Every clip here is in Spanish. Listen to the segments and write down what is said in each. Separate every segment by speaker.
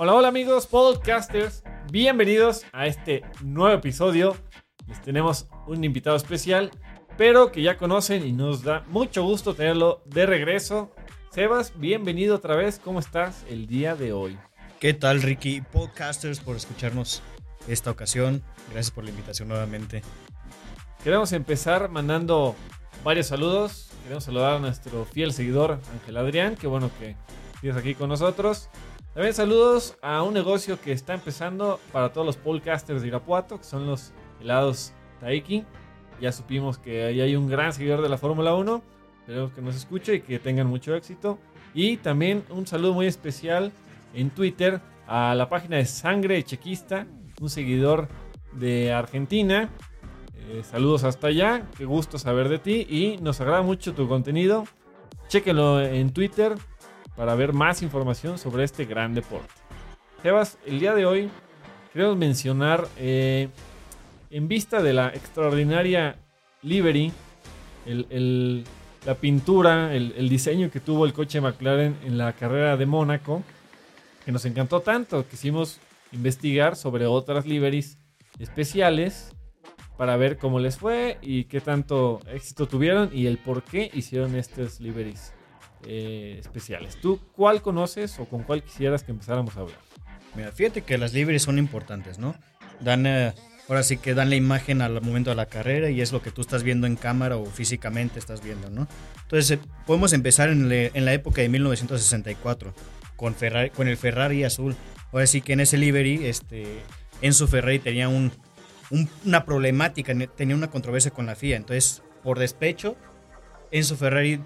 Speaker 1: Hola, hola amigos podcasters, bienvenidos a este nuevo episodio. Les tenemos un invitado especial, pero que ya conocen y nos da mucho gusto tenerlo de regreso. Sebas, bienvenido otra vez, ¿cómo estás el día de hoy?
Speaker 2: ¿Qué tal Ricky? Podcasters por escucharnos esta ocasión. Gracias por la invitación nuevamente.
Speaker 1: Queremos empezar mandando varios saludos. Queremos saludar a nuestro fiel seguidor Ángel Adrián, que bueno que tienes aquí con nosotros. También saludos a un negocio que está empezando para todos los podcasters de Irapuato, que son los helados Taiki. Ya supimos que ahí hay un gran seguidor de la Fórmula 1. Esperemos que nos escuche y que tengan mucho éxito. Y también un saludo muy especial en Twitter a la página de Sangre Chequista, un seguidor de Argentina. Eh, saludos hasta allá, qué gusto saber de ti y nos agrada mucho tu contenido. Chéquenlo en Twitter para ver más información sobre este gran deporte. Sebas, el día de hoy queremos mencionar, eh, en vista de la extraordinaria livery, la pintura, el, el, diseño que tuvo el coche McLaren en la carrera de Mónaco, que nos encantó tanto, quisimos investigar sobre otras liveries especiales para ver cómo les fue y qué tanto éxito tuvieron y el por qué hicieron estas liveries eh, especiales. ¿Tú cuál conoces o con cuál quisieras que empezáramos a hablar?
Speaker 2: Mira, fíjate que las libres son importantes, ¿no? Dan, eh, ahora sí que dan la imagen al momento de la carrera y es lo que tú estás viendo en cámara o físicamente estás viendo, ¿no? Entonces, eh, podemos empezar en, en, la época de 1964 con, Ferrari, con el Ferrari azul. Ahora sí que en ese livery, este, Enzo Ferrari tenía un, una problemática, tenía una controversia con la FIA. Entonces, por despecho, Enzo Ferrari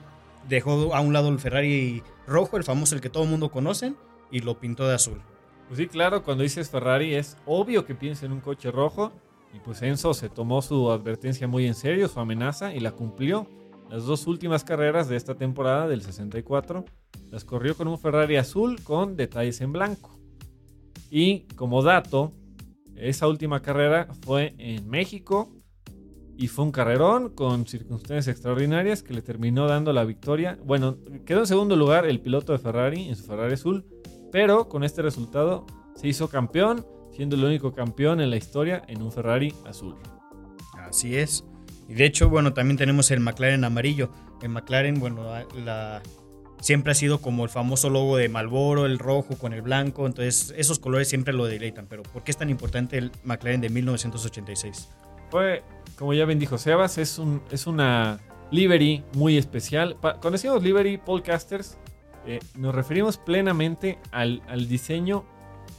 Speaker 2: dejó a un lado el Ferrari rojo, el famoso, el que todo el mundo conoce, y lo pintó de azul.
Speaker 1: Pues sí, claro, cuando dices Ferrari es obvio que piensa en un coche rojo. Y pues Enzo se tomó su advertencia muy en serio, su amenaza, y la cumplió. Las dos últimas carreras de esta temporada del 64 las corrió con un Ferrari azul con detalles en blanco. Y como dato, esa última carrera fue en México y fue un carrerón con circunstancias extraordinarias que le terminó dando la victoria. Bueno, quedó en segundo lugar el piloto de Ferrari en su Ferrari azul, pero con este resultado se hizo campeón, siendo el único campeón en la historia en un Ferrari azul.
Speaker 2: Así es. Y de hecho, bueno, también tenemos el McLaren amarillo. El McLaren, bueno, la, siempre ha sido como el famoso logo de Malboro, el rojo con el blanco. Entonces, esos colores siempre lo deleitan. Pero, ¿por qué es tan importante el McLaren de 1986?
Speaker 1: Como ya bien dijo Sebas, es, un, es una livery muy especial. cuando decimos livery podcasters, eh, nos referimos plenamente al, diseño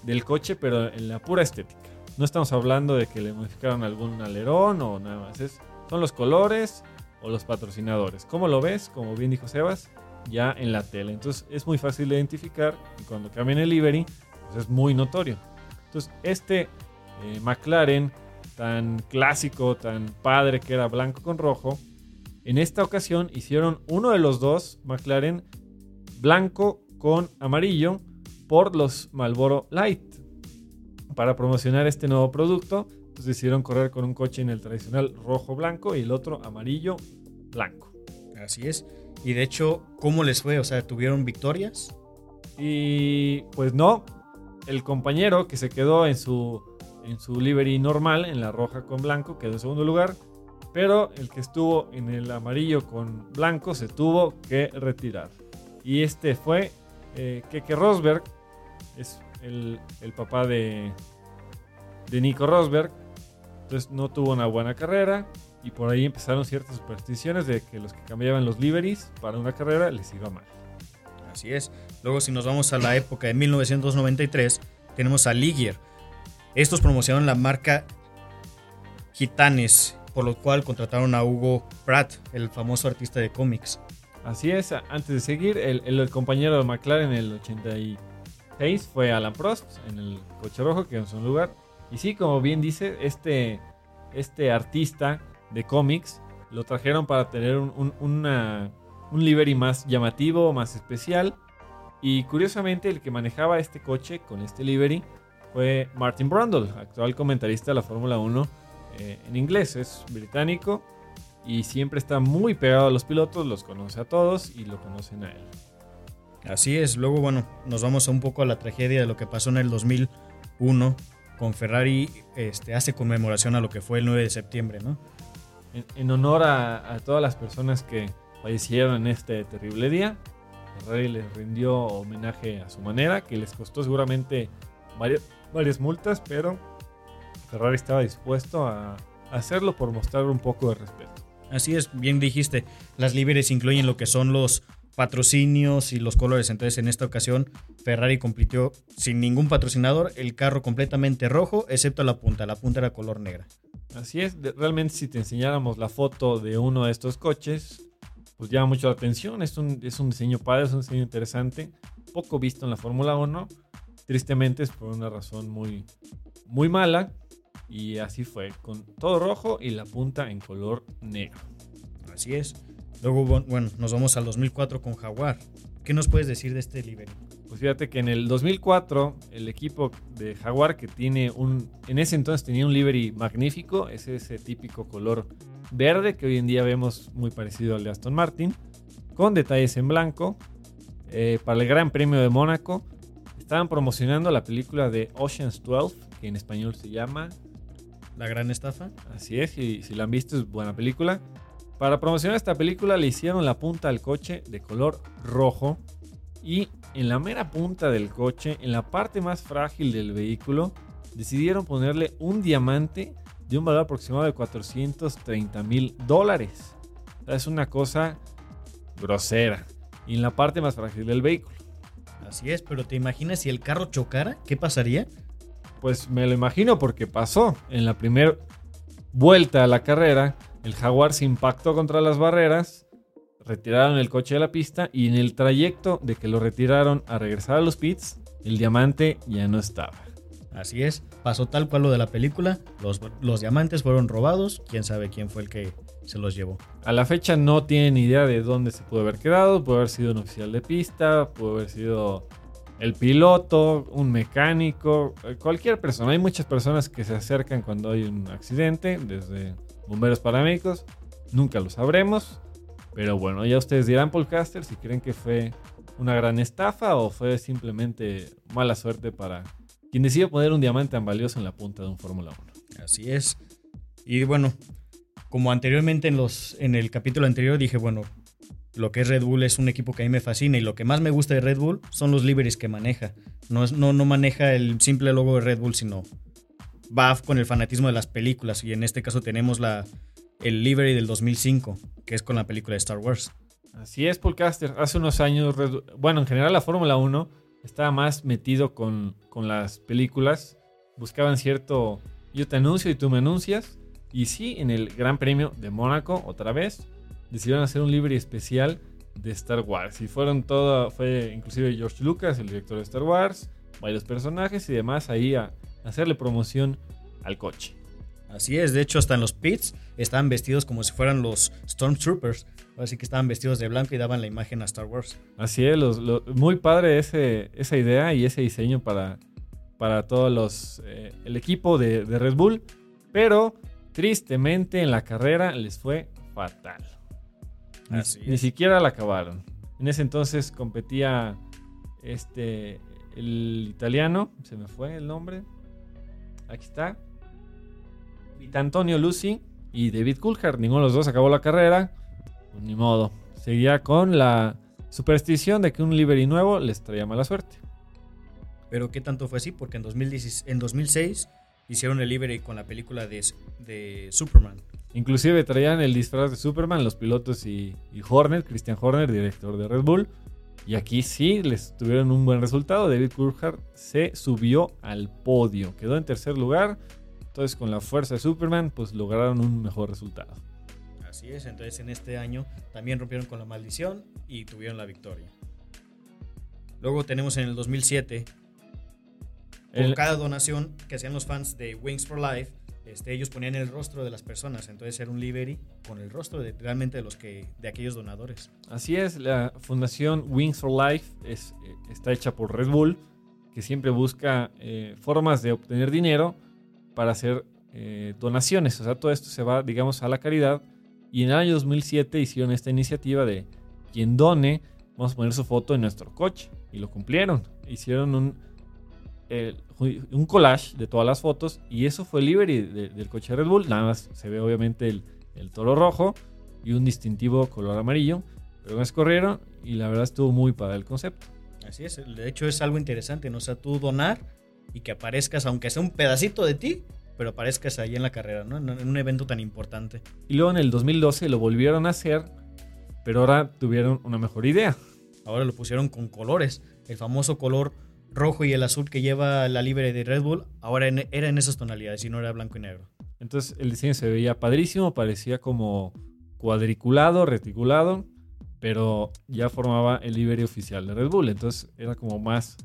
Speaker 1: del coche, pero en la pura estética. No estamos hablando de que le modificaron algún alerón o nada más. Son los colores o los patrocinadores. ¿Cómo lo ves? Como bien dijo Sebas, ya en la tele. Entonces es muy fácil de identificar y cuando cambian el livery, pues es muy notorio. Entonces este eh, McLaren tan clásico, tan padre que era blanco con rojo, en esta ocasión hicieron uno de los dos McLaren blanco con amarillo por los Marlboro Light. Para promocionar este nuevo producto, pues decidieron correr con un coche en el tradicional rojo-blanco y el otro amarillo-blanco.
Speaker 2: Así es. Y de hecho, ¿cómo les fue? O sea, ¿tuvieron victorias?
Speaker 1: Y pues no. El compañero que se quedó en su en su livery normal, en la roja con blanco, quedó en segundo lugar. Pero el que estuvo en el amarillo con blanco se tuvo que retirar. Y este fue eh, Keke Rosberg, es el, papá de, de Nico Rosberg. Entonces no tuvo una buena carrera y por ahí empezaron ciertas supersticiones de que los que cambiaban los liveries para una carrera les iba mal.
Speaker 2: Así es. Luego si nos vamos a la época de 1993, tenemos a Ligier estos promocionaron la marca Gitanes, por lo cual contrataron a Hugo Pratt, el famoso artista de cómics.
Speaker 1: Así es, antes de seguir, el, compañero de McLaren en el 86 fue Alan Prost en el coche rojo, que en su lugar. Y sí, como bien dice, este, este artista de cómics lo trajeron para tener un, un livery más llamativo, más especial. Y curiosamente, el que manejaba este coche con este livery fue Martin Brundle, actual comentarista de la Fórmula 1 eh, en inglés. Es británico y siempre está muy pegado a los pilotos, los conoce a todos y lo conocen a él.
Speaker 2: Así es, luego bueno, nos vamos un poco a la tragedia de lo que pasó en el 2001 con Ferrari, este, hace conmemoración a lo que fue el 9 de septiembre, ¿no?
Speaker 1: En, honor a, todas las personas que fallecieron en este terrible día, Ferrari les rindió homenaje a su manera, que les costó seguramente varias, varias multas, pero Ferrari estaba dispuesto a hacerlo por mostrar un poco de respeto.
Speaker 2: Así es, bien dijiste, las líderes incluyen lo que son los patrocinios y los colores. Entonces, en esta ocasión, Ferrari compitió sin ningún patrocinador, el carro completamente rojo, excepto la punta. La punta era color negra.
Speaker 1: Así es, realmente si te enseñáramos la foto de uno de estos coches, pues llama mucho la atención. Es un, es un diseño padre, es un diseño interesante, poco visto en la Fórmula 1. Tristemente es por una razón muy, muy mala. Y así fue, con todo rojo y la punta en color negro.
Speaker 2: Así es. Luego, bueno, nos vamos al 2004 con Jaguar. ¿Qué nos puedes decir de este livery?
Speaker 1: Pues fíjate que en el 2004 el equipo de Jaguar que tiene un, en ese entonces tenía un livery magnífico, es ese típico color verde que hoy en día vemos muy parecido al de Aston Martin, con detalles en blanco, eh, para el Gran Premio de Mónaco. Estaban promocionando la película de Ocean's 12, que en español se llama
Speaker 2: la gran estafa.
Speaker 1: Así es, y si la han visto es buena película. Para promocionar esta película le hicieron la punta al coche de color rojo y en la mera punta del coche, en la parte más frágil del vehículo, decidieron ponerle un diamante de un valor aproximado de 430 mil dólares. es una cosa grosera. Y en la parte más frágil del vehículo.
Speaker 2: Así es, pero ¿te imaginas si el carro chocara? ¿Qué pasaría?
Speaker 1: Pues me lo imagino porque pasó. En la primera vuelta a la carrera, el Jaguar se impactó contra las barreras, retiraron el coche de la pista y en el trayecto de que lo retiraron a regresar a los pits, el diamante ya no estaba.
Speaker 2: Así es, pasó tal cual lo de la película, los, los diamantes fueron robados, quién sabe quién fue el que se los llevó.
Speaker 1: A la fecha no tienen idea de dónde se puede haber quedado, puede haber sido un oficial de pista, puede haber sido el piloto, un mecánico, eh, cualquier persona. Hay muchas personas que se acercan cuando hay un accidente, desde bomberos paramédicos. Nunca lo sabremos. Pero bueno, ya ustedes dirán, Caster, si creen que fue una gran estafa o fue simplemente mala suerte para quien decidió poner un diamante tan valioso en la punta de un Fórmula
Speaker 2: 1. Así es. Y bueno, como anteriormente en, los, en el capítulo anterior dije, bueno, lo que es Red Bull es un equipo que a mí me fascina y lo que más me gusta de Red Bull son los liveries que maneja. No, no, no maneja el simple logo de Red Bull, sino va con el fanatismo de las películas y en este caso tenemos la, el livery del 2005, que es con la película de Star Wars.
Speaker 1: Así es, Caster. Hace unos años, bueno, en general la Fórmula 1 estaba más metido con, con las películas. Buscaban cierto, yo te anuncio y tú me anuncias. Y sí, en el Gran Premio de Mónaco, otra vez, decidieron hacer un libre especial de Star Wars. Y fueron todo, fue inclusive George Lucas, el director de Star Wars, varios personajes y demás ahí a hacerle promoción al coche.
Speaker 2: Así es, de hecho hasta en los pits estaban vestidos como si fueran los Stormtroopers. Así que estaban vestidos de blanco y daban la imagen a Star Wars.
Speaker 1: Así es, muy padre ese, esa idea y ese diseño para, para todos los eh, el equipo de, de Red Bull. Pero tristemente en la carrera les fue fatal. Ni, siquiera la acabaron. En ese entonces competía este el italiano, se me fue el nombre. Aquí está. Antonio Lucy y David Coulthard. Ninguno de los dos acabó la carrera. Pues ni modo. Seguía con la superstición de que un livery nuevo les traía mala suerte.
Speaker 2: Pero ¿qué tanto fue así? Porque en, 2016, en 2006 hicieron el livery con la película de, de Superman.
Speaker 1: Inclusive traían el disfraz de Superman, los pilotos y, Horner, Christian Horner, director de Red Bull. Y aquí sí les tuvieron un buen resultado. David Coulthard se subió al podio. Quedó en tercer lugar. Entonces con la fuerza de Superman pues lograron un mejor resultado.
Speaker 2: Así es, entonces en este año también rompieron con la maldición y tuvieron la victoria. Luego tenemos en el 2007, por cada donación que hacían los fans de Wings for Life, este, ellos ponían el rostro de las personas, entonces era un livery con el rostro de, realmente de los que de aquellos donadores.
Speaker 1: Así es, la fundación Wings for Life es, está hecha por Red Bull, que siempre busca eh, formas de obtener dinero para hacer eh, donaciones. O sea, todo esto se va, digamos, a la caridad. Y en el año 2007 hicieron esta iniciativa de quien done vamos a poner su foto en nuestro coche. Y lo cumplieron. Hicieron un, un collage de todas las fotos y eso fue el livery del coche Red Bull. Nada más se ve obviamente el, el toro rojo y un distintivo color amarillo. Pero me corrieron y la verdad estuvo muy para el concepto.
Speaker 2: Así es, de hecho es algo interesante, ¿no? O sea, tú donar y que aparezcas, aunque sea un pedacito de ti, pero aparezcas ahí en la carrera, ¿no? En un evento tan importante.
Speaker 1: Y luego en el 2012 lo volvieron a hacer, pero ahora tuvieron una mejor idea.
Speaker 2: Ahora lo pusieron con colores. El famoso color rojo y el azul que lleva la libre de Red Bull, ahora era en esas tonalidades y no era blanco y negro.
Speaker 1: Entonces el diseño se veía padrísimo, parecía como cuadriculado, reticulado, pero ya formaba el livery oficial de Red Bull. Entonces era como más,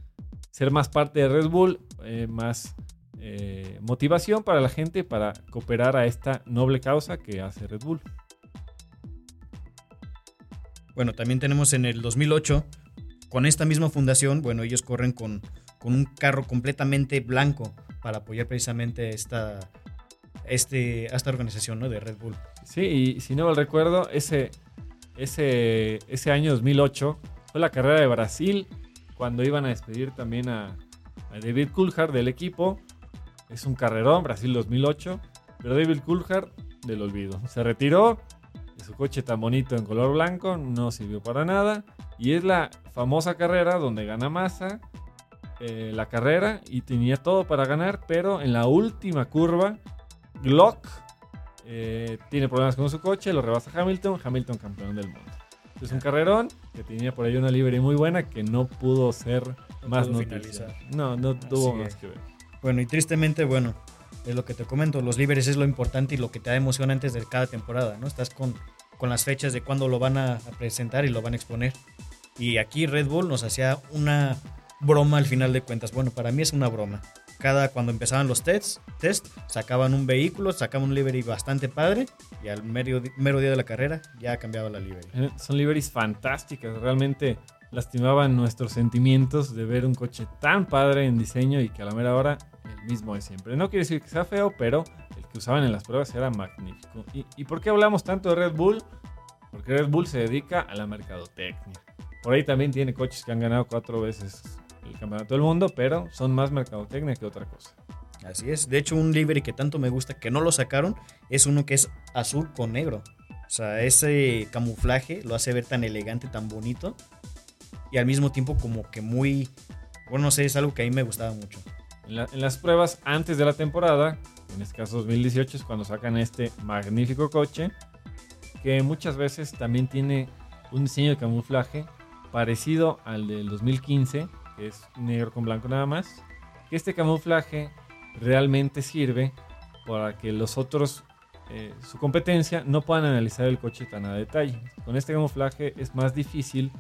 Speaker 1: ser más parte de Red Bull, eh, más eh, motivación para la gente para cooperar a esta noble causa que hace Red Bull.
Speaker 2: Bueno, también tenemos en el 2008, con esta misma fundación, bueno, ellos corren con, con un carro completamente blanco para apoyar precisamente esta, este, esta organización ¿no? de Red Bull.
Speaker 1: Sí, y si no me recuerdo, ese, ese, ese año 2008 fue la carrera de Brasil, cuando iban a despedir también a, David Coulthard del equipo. Es un carrerón, Brasil 2008, pero David Coulthard del olvido. Se retiró, su coche tan bonito en color blanco no sirvió para nada. Y es la famosa carrera donde gana Massa eh, la carrera y tenía todo para ganar, pero en la última curva Glock eh, tiene problemas con su coche, lo rebasa Hamilton, Hamilton campeón del mundo. Es un carrerón que tenía por ahí una libre muy buena que no pudo ser más noticia. No, no tuvo más que ver.
Speaker 2: Bueno, y tristemente, bueno, es lo que te comento, los libres es lo importante y lo que te da emoción antes de cada temporada, ¿no? Estás con, con las fechas de cuándo lo van a, presentar y lo van a exponer. Y aquí Red Bull nos hacía una broma al final de cuentas. Bueno, para mí es una broma cada cuando empezaban los tests, test, sacaban un vehículo, sacaban un livery bastante padre y al mero, mero día de la carrera ya cambiaba la livery.
Speaker 1: Eh, son liveries fantásticas, realmente lastimaban nuestros sentimientos de ver un coche tan padre en diseño y que a la mera hora el mismo de siempre. No quiere decir que sea feo, pero el que usaban en las pruebas era magnífico. ¿Y, y por qué hablamos tanto de Red Bull? Porque Red Bull se dedica a la mercadotecnia. Por ahí también tiene coches que han ganado cuatro veces el campeonato del mundo, pero son más mercadotecnia que otra cosa.
Speaker 2: Así es. De hecho, un livery que tanto me gusta que no lo sacaron es uno que es azul con negro. O sea, ese camuflaje lo hace ver tan elegante, tan bonito. Y al mismo tiempo como que muy... Bueno, no sé, es algo que a mí me gustaba mucho.
Speaker 1: En, en las pruebas antes de la temporada, en este caso 2018 es cuando sacan este magnífico coche, que muchas veces también tiene un diseño de camuflaje parecido al del 2015, es negro con blanco nada más, que este camuflaje realmente sirve para que los otros, eh, su competencia, no puedan analizar el coche tan a detalle. Con este camuflaje es más difícil,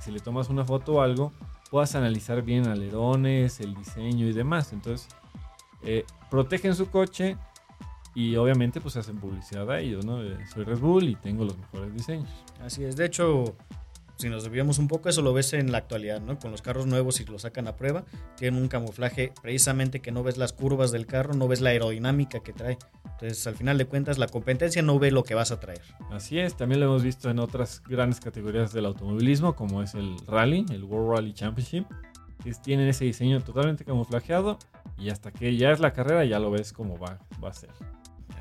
Speaker 1: si le tomas una foto o algo, puedas analizar bien alerones, el diseño y demás. Entonces, eh, protegen su coche y obviamente pues hacen publicidad a ellos, ¿no? Soy Red Bull y tengo los mejores diseños.
Speaker 2: Así es, de hecho, si nos desviamos un poco, eso lo ves en la actualidad, ¿no? Con los carros nuevos, si lo sacan a prueba, tienen un camuflaje precisamente que no ves las curvas del carro, no ves la aerodinámica que trae. Entonces, al final de cuentas, la competencia no ve lo que vas a traer.
Speaker 1: Así es, también lo hemos visto en otras grandes categorías del automovilismo, como es el Rally, el World Rally Championship, que tienen ese diseño totalmente camuflajeado y hasta que ya es la carrera ya lo ves como va, va a ser.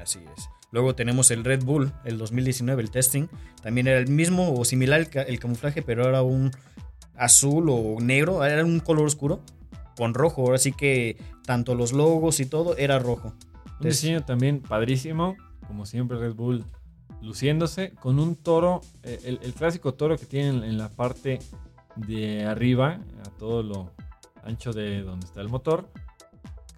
Speaker 2: Así es. Luego tenemos el Red Bull, el 2019, el testing. También era el mismo o similar el, camuflaje, pero era un azul o negro, era un color oscuro con rojo. Así que tanto los logos y todo era rojo.
Speaker 1: Un diseño también padrísimo, como siempre Red Bull luciéndose, con un toro, eh, el, el clásico toro que tienen en la parte de arriba, a todo lo ancho de donde está el motor,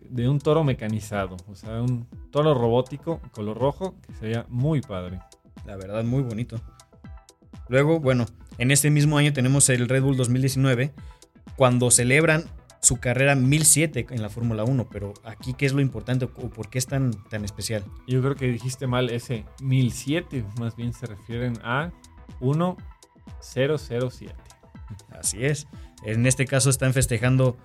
Speaker 1: de un toro mecanizado, o sea, un toro robótico, color rojo, que sería muy padre.
Speaker 2: La verdad, muy bonito. Luego, bueno, en este mismo año tenemos el Red Bull 2019, cuando celebran su carrera 1007 en la Fórmula 1, pero aquí qué es lo importante o por qué es tan, tan especial.
Speaker 1: Yo creo que dijiste mal ese 1007, más bien se refieren a 1007.
Speaker 2: Así es. En este caso están festejando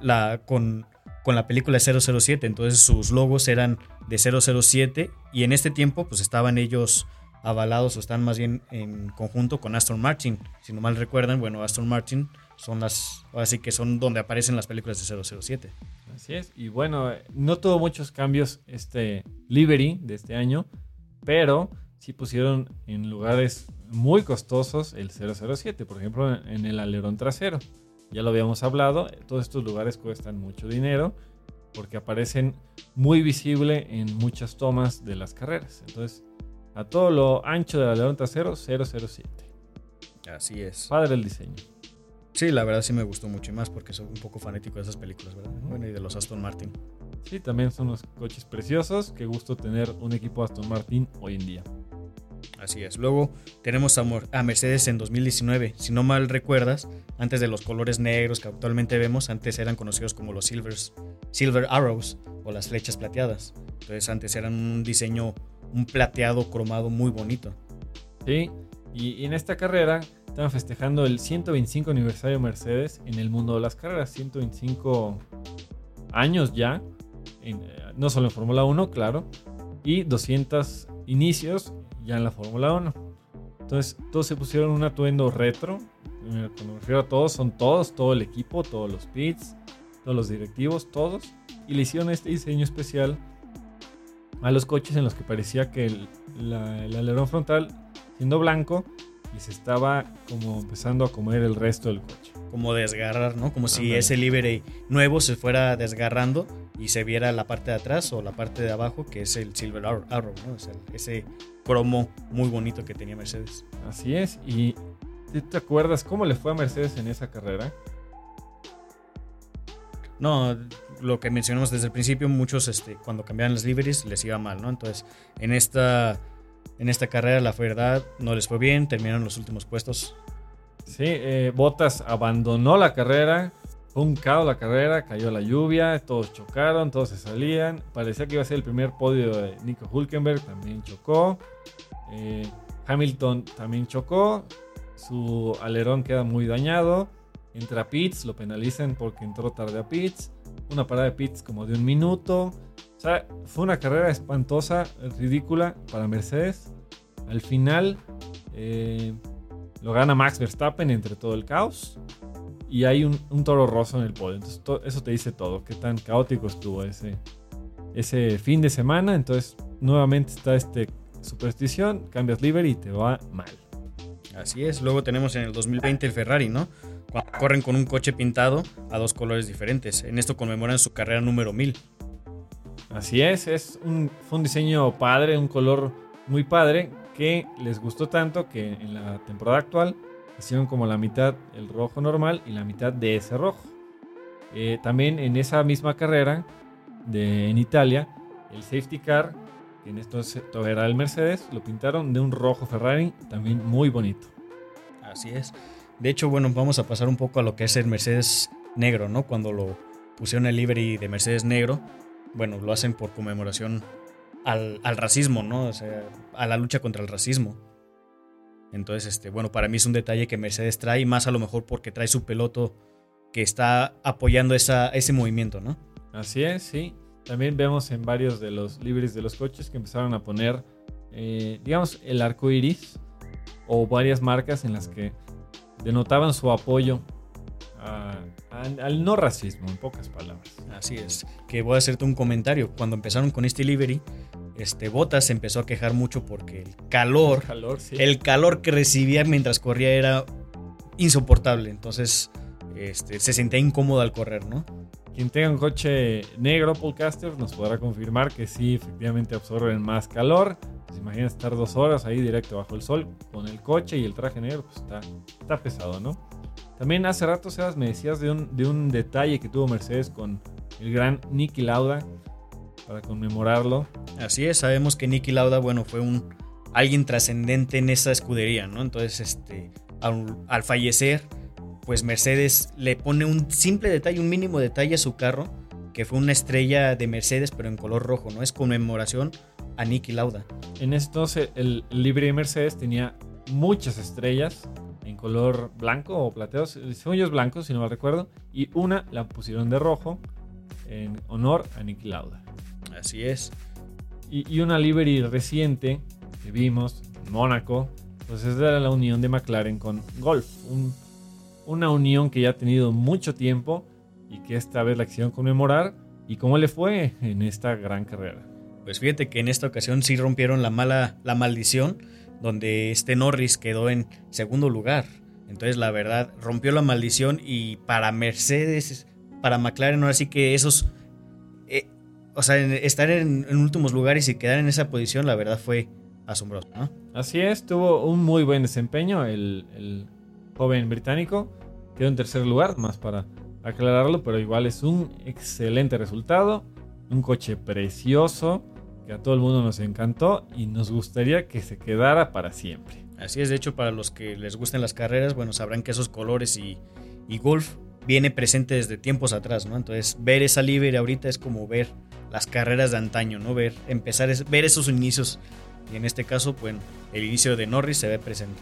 Speaker 2: la con con la película 007, entonces sus logos eran de 007 y en este tiempo pues estaban ellos avalados o están más bien en conjunto con Aston Martin. Si no mal recuerdan, bueno, Aston Martin son las, así que son donde aparecen las películas de 007.
Speaker 1: Así es, y bueno, no tuvo muchos cambios este livery de este año, pero sí pusieron en lugares muy costosos el 007, por ejemplo, en el alerón trasero. Ya lo habíamos hablado, todos estos lugares cuestan mucho dinero porque aparecen muy visible en muchas tomas de las carreras. Entonces, a todo lo ancho del alerón trasero, 007.
Speaker 2: Así es.
Speaker 1: Padre el diseño.
Speaker 2: Sí, la verdad sí me gustó mucho y más porque soy un poco fanático de esas películas, ¿verdad? Bueno, y de los Aston Martin.
Speaker 1: Sí, también son unos coches preciosos. Qué gusto tener un equipo Aston Martin hoy en día.
Speaker 2: Así es. Luego tenemos a, Mercedes en 2019. Si no mal recuerdas, antes de los colores negros que actualmente vemos, antes eran conocidos como los Silver Arrows o las flechas plateadas. Entonces antes eran un diseño, un plateado cromado muy bonito.
Speaker 1: Sí, y, en esta carrera estaban festejando el 125 aniversario de Mercedes en el mundo de las carreras. 125 años ya, eh, no solo en Fórmula 1, claro, y 200 inicios ya en la Fórmula 1. Entonces, todos se pusieron un atuendo retro. Cuando me refiero a todos, son todos, todo el equipo, todos los pits, todos los directivos, todos. Y le hicieron este diseño especial a los coches en los que parecía que el, el alerón frontal, siendo blanco, y se estaba como empezando a comer el resto del coche.
Speaker 2: Como desgarrar, ¿no? Como si ese livery nuevo se fuera desgarrando y se viera la parte de atrás o la parte de abajo, que es el Silver Arrow, ¿no? ese cromo muy bonito que tenía Mercedes.
Speaker 1: Así es, y ¿te acuerdas cómo le fue a Mercedes en esa carrera?
Speaker 2: No, lo que mencionamos desde el principio, muchos este, cuando cambiaban las liveries les iba mal, ¿no? Entonces, en esta, en esta carrera, la verdad, no les fue bien, terminaron los últimos puestos.
Speaker 1: Sí, eh, Bottas abandonó la carrera, fue un caos la carrera, cayó la lluvia, todos chocaron, todos se salían. Parecía que iba a ser el primer podio de Nico Hulkenberg, también chocó. Eh, Hamilton también chocó, su alerón queda muy dañado. Entra a pits, lo penalizan porque entró tarde a pits. Una parada de pits como de un minuto. O sea, fue una carrera espantosa, ridícula para Mercedes. Al final eh, lo gana Max Verstappen entre todo el caos y hay un, toro roso en el podio. Entonces, eso te dice todo, qué tan caótico estuvo ese, ese fin de semana. Entonces, nuevamente está este superstición, cambias livery y te va mal.
Speaker 2: Así es. Luego tenemos en el 2020 el Ferrari, ¿no? Cuando corren con un coche pintado a dos colores diferentes. En esto conmemoran su carrera número 1000.
Speaker 1: Así es, es un, fue un diseño padre, un color muy padre que les gustó tanto que en la temporada actual hicieron como la mitad el rojo normal y la mitad de ese rojo. Eh, también en esa misma carrera de, en Italia, el safety car, que en esto era el Mercedes, lo pintaron de un rojo Ferrari, también muy bonito.
Speaker 2: Así es. De hecho, bueno, vamos a pasar un poco a lo que es el Mercedes negro, ¿no? Cuando lo pusieron el livery de Mercedes negro, bueno, lo hacen por conmemoración al, al racismo, ¿no? O sea, a la lucha contra el racismo. Entonces, este, bueno, para mí es un detalle que Mercedes trae, más a lo mejor porque trae su peloto que está apoyando esa, ese movimiento, ¿no?
Speaker 1: Así es, sí. También vemos en varios de los libres de los coches que empezaron a poner, eh, digamos, el arco iris o varias marcas en las que denotaban su apoyo al no racismo, en pocas palabras.
Speaker 2: Así es. Que voy a hacerte un comentario. Cuando empezaron con este livery, este, Botas se empezó a quejar mucho porque el calor, el calor, que recibía mientras corría era insoportable. Entonces este, se sentía incómodo al correr, ¿no?
Speaker 1: Quien tenga un coche negro, Podcaster, nos podrá confirmar que sí, efectivamente absorben más calor. Pues imagina estar dos horas ahí directo bajo el sol con el coche y el traje negro, pues está, está pesado, ¿no? También hace rato, Sebas, me decías de un, de un detalle que tuvo Mercedes con el gran Nicky Lauda para conmemorarlo.
Speaker 2: Así es, sabemos que Nicky Lauda, bueno, fue un alguien trascendente en esa escudería, ¿no? Entonces, este, al, fallecer, pues Mercedes le pone un simple detalle, un mínimo detalle a su carro, que fue una estrella de Mercedes, pero en color rojo, ¿no? Es conmemoración a Nicky Lauda.
Speaker 1: En esto el libre de Mercedes tenía muchas estrellas en color blanco o plateado, según yo es blanco, si no me recuerdo, y una la pusieron de rojo en honor a Nicky Lauda.
Speaker 2: Así es.
Speaker 1: Y, una livery reciente que vimos Mónaco. Entonces era la unión de McLaren con Golf. una unión que ya ha tenido mucho tiempo y que esta vez la quisieron conmemorar. ¿Y cómo le fue en esta gran carrera?
Speaker 2: Pues fíjate que en esta ocasión sí rompieron la mala la maldición donde este Norris quedó en segundo lugar. Entonces la verdad rompió la maldición y para Mercedes, para McLaren ahora sí que esos o sea, estar en, últimos lugares y quedar en esa posición, la verdad fue asombroso, ¿no?
Speaker 1: Así es, tuvo un muy buen desempeño el, el joven británico. Quedó en tercer lugar, más para aclararlo, pero igual es un excelente resultado. Un coche precioso que a todo el mundo nos encantó y nos gustaría que se quedara para siempre.
Speaker 2: Así es, de hecho, para los que les gusten las carreras, bueno, sabrán que esos colores y, y golf viene presente desde tiempos atrás, ¿no? Entonces, ver esa libre ahorita es como ver las carreras de antaño, ¿no? Ver, empezar, ver esos inicios. Y en este caso, bueno, el inicio de Norris se ve presente.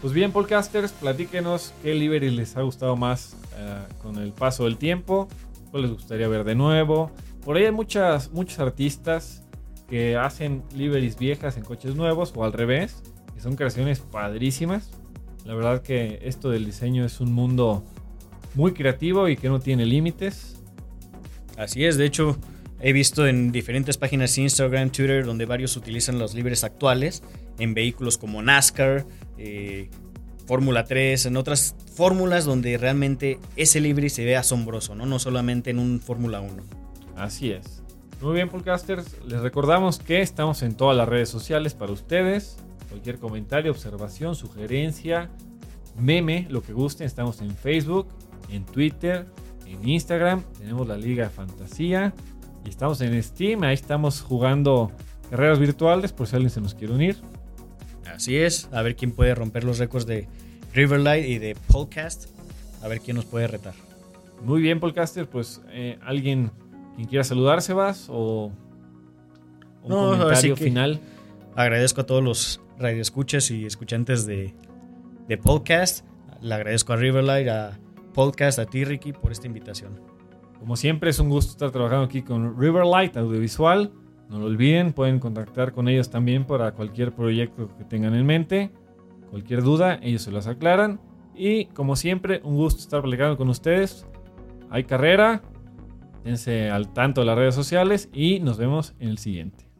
Speaker 1: Pues bien, podcasters, platíquenos qué livery les ha gustado más eh, con el paso del tiempo, cuál les gustaría ver de nuevo. Por ahí hay muchas, muchos artistas que hacen liveries viejas en coches nuevos o al revés, que son creaciones padrísimas. La verdad que esto del diseño es un mundo muy creativo y que no tiene límites.
Speaker 2: Así es, de hecho, he visto en diferentes páginas de Instagram, Twitter, donde varios utilizan los libres actuales en vehículos como NASCAR, eh, Fórmula 3, en otras fórmulas donde realmente ese libre se ve asombroso, ¿no? No solamente en un Fórmula 1.
Speaker 1: Así es. Muy bien, podcasters. Les recordamos que estamos en todas las redes sociales para ustedes. Cualquier comentario, observación, sugerencia, meme, lo que gusten. Estamos en Facebook, en Twitter, en Instagram. Tenemos la Liga de Fantasía. Y estamos en Steam. Ahí estamos jugando carreras virtuales por si alguien se nos quiere unir.
Speaker 2: Así es, a ver quién puede romper los récords de Riverlight y de Podcast. A ver quién nos puede retar.
Speaker 1: Muy bien, Podcaster, pues eh, alguien quien quiera saludar, Sebas, o un comentario final.
Speaker 2: Agradezco a todos los radioescuchas y escuchantes de, de podcast. Le agradezco a Riverlight, a Podcast, a ti, Ricky, por esta invitación.
Speaker 1: Como siempre, es un gusto estar trabajando aquí con Riverlight Audiovisual. No lo olviden, pueden contactar con ellos también para cualquier proyecto que tengan en mente. Cualquier duda, ellos se las aclaran. Y como siempre, un gusto estar platicando con ustedes. Hay carrera, Dense al tanto de las redes sociales y nos vemos en el siguiente.